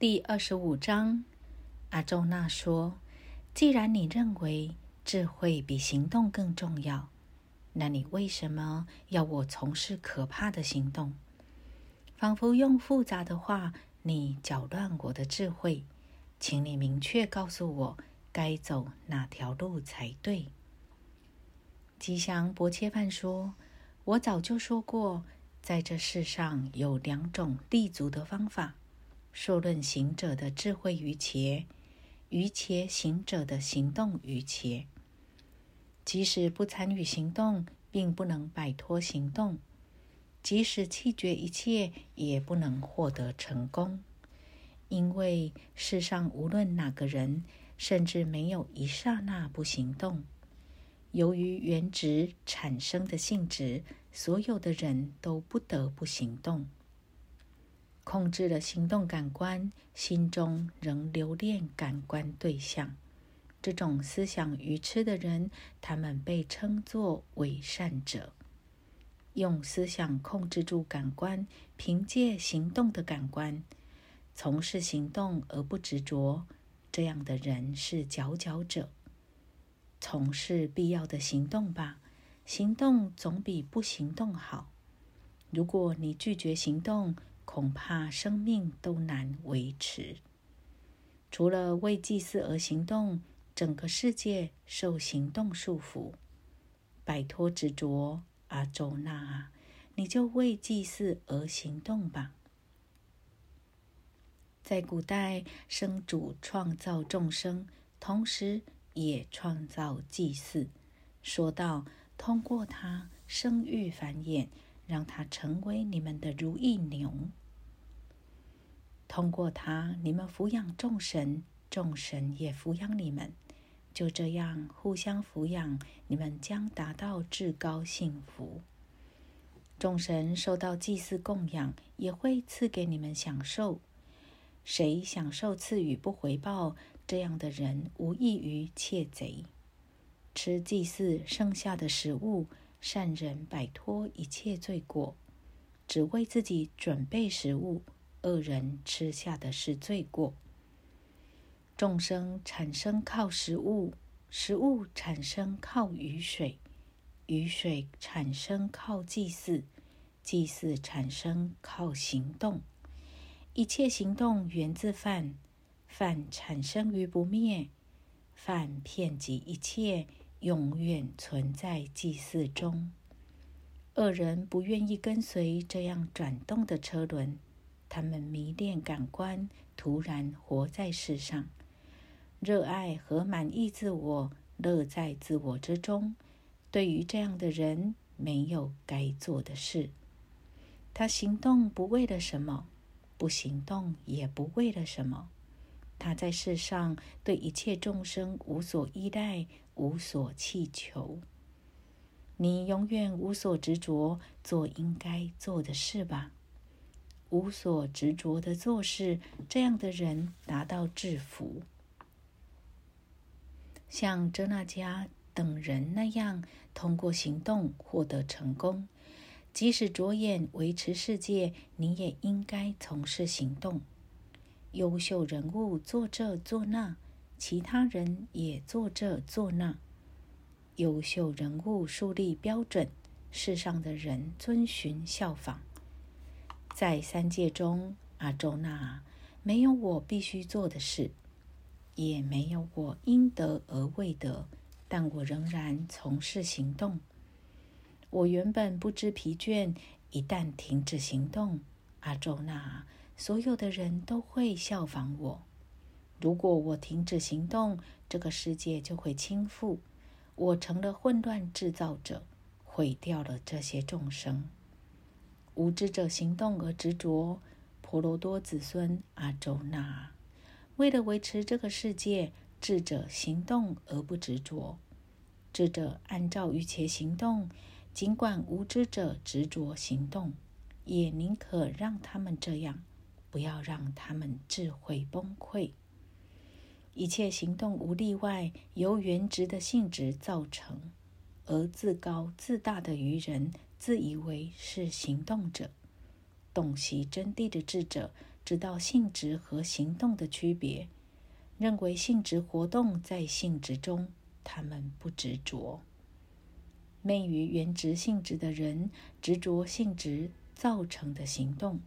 第二十五章，阿周那说：“既然你认为智慧比行动更重要，那你为什么要我从事可怕的行动？仿佛用复杂的话，你搅乱我的智慧。请你明确告诉我，该走哪条路才对。”吉祥伯切饭说：“我早就说过，在这世上有两种立足的方法。”说论行者的智慧于切，于切行者的行动于切。即使不参与行动，并不能摆脱行动；即使弃绝一切，也不能获得成功。因为世上无论哪个人，甚至没有一刹那不行动。由于原值产生的性质，所有的人都不得不行动。控制了行动感官，心中仍留恋感官对象。这种思想愚痴的人，他们被称作伪善者。用思想控制住感官，凭借行动的感官从事行动而不执着，这样的人是佼佼者。从事必要的行动吧，行动总比不行动好。如果你拒绝行动，恐怕生命都难维持。除了为祭祀而行动，整个世界受行动束缚。摆脱执着，阿周那，你就为祭祀而行动吧。在古代，生主创造众生，同时也创造祭祀。说道：通过他生育繁衍。让他成为你们的如意牛。通过他，你们抚养众神，众神也抚养你们。就这样互相抚养，你们将达到至高幸福。众神受到祭祀供养，也会赐给你们享受。谁享受赐予不回报，这样的人无异于窃贼。吃祭祀剩下的食物。善人摆脱一切罪过，只为自己准备食物；恶人吃下的是罪过。众生产生靠食物，食物产生靠雨水，雨水产生靠祭祀，祭祀产生靠行动。一切行动源自饭，饭产生于不灭，饭遍及一切。永远存在祭祀中。恶人不愿意跟随这样转动的车轮，他们迷恋感官，突然活在世上，热爱和满意自我，乐在自我之中。对于这样的人，没有该做的事。他行动不为了什么，不行动也不为了什么。他在世上对一切众生无所依赖。无所祈求，你永远无所执着，做应该做的事吧。无所执着的做事，这样的人达到制服。像遮那迦等人那样，通过行动获得成功。即使着眼维持世界，你也应该从事行动。优秀人物做这做那。其他人也做这做那，优秀人物树立标准，世上的人遵循效仿。在三界中，阿周那没有我必须做的事，也没有我应得而未得，但我仍然从事行动。我原本不知疲倦，一旦停止行动，阿周那所有的人都会效仿我。如果我停止行动，这个世界就会倾覆。我成了混乱制造者，毁掉了这些众生。无知者行动而执着，婆罗多子孙阿周那。为了维持这个世界，智者行动而不执着。智者按照一切行动，尽管无知者执着行动，也宁可让他们这样，不要让他们智慧崩溃。一切行动无例外由原值的性质造成，而自高自大的愚人自以为是行动者，洞悉真谛的智者知道性质和行动的区别，认为性质活动在性质中，他们不执着。昧于原质性质的人，执着性质造成的行动；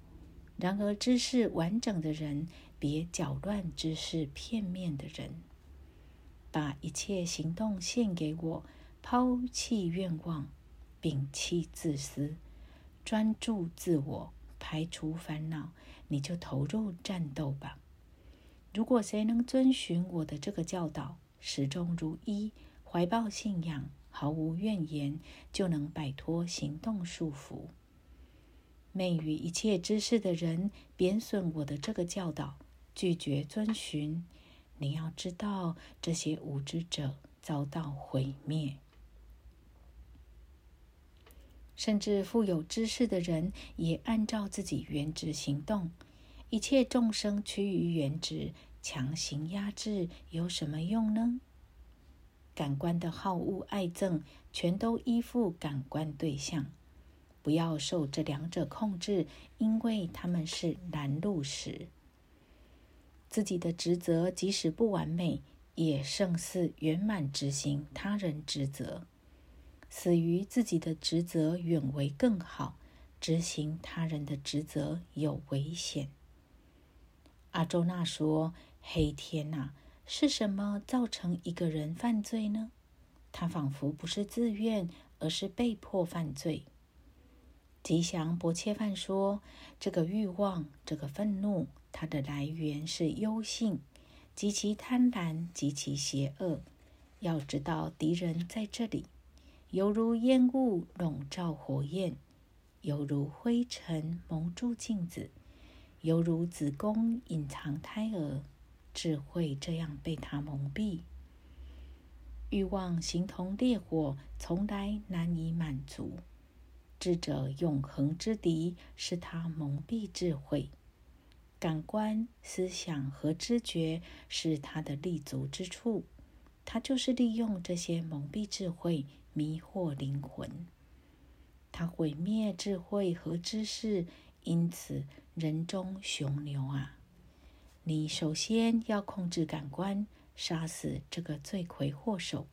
然而知识完整的人，别搅乱知识片面的人，把一切行动献给我，抛弃愿望，摒弃自私，专注自我。排除烦恼，你就投入战斗吧。如果谁能遵循我的这个教导，始终如一，怀抱信仰，毫无怨言，就能摆脱行动束缚。昧于一切知识的人，贬损我的这个教导，拒绝遵循。你要知道，这些无知者遭到毁灭。甚至富有知识的人也按照自己原职行动。一切众生趋于原职，强行压制有什么用呢？感官的好恶爱憎，全都依附感官对象。不要受这两者控制，因为他们是拦路石。自己的职责即使不完美，也胜似圆满执行他人职责。死于自己的职责远为更好，执行他人的职责有危险。阿周那说：“黑天呐，是什么造成一个人犯罪呢？他仿佛不是自愿，而是被迫犯罪。”吉祥伯切饭说：“这个欲望，这个愤怒，它的来源是忧性，极其贪婪，极其邪恶。要知道，敌人在这里。”犹如烟雾笼罩火焰，犹如灰尘蒙住镜子，犹如子宫隐藏胎儿，智慧这样被他蒙蔽。欲望形同烈火，从来难以满足。智者永恒之敌是他蒙蔽智慧。感官、思想和知觉是他的立足之处，他就是利用这些蒙蔽智慧。迷惑灵魂，他毁灭智慧和知识，因此人中雄牛啊！你首先要控制感官，杀死这个罪魁祸首。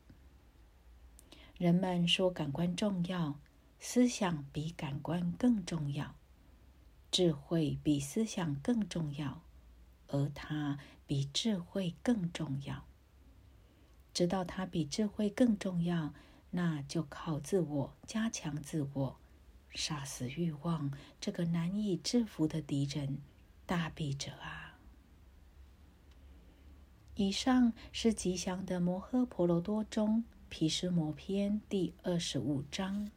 人们说感官重要，思想比感官更重要，智慧比思想更重要，而它比智慧更重要。知道它比智慧更重要。那就靠自我加强自我，杀死欲望这个难以制服的敌人，大臂者啊！以上是吉祥的摩诃婆罗多中毗湿摩篇第二十五章。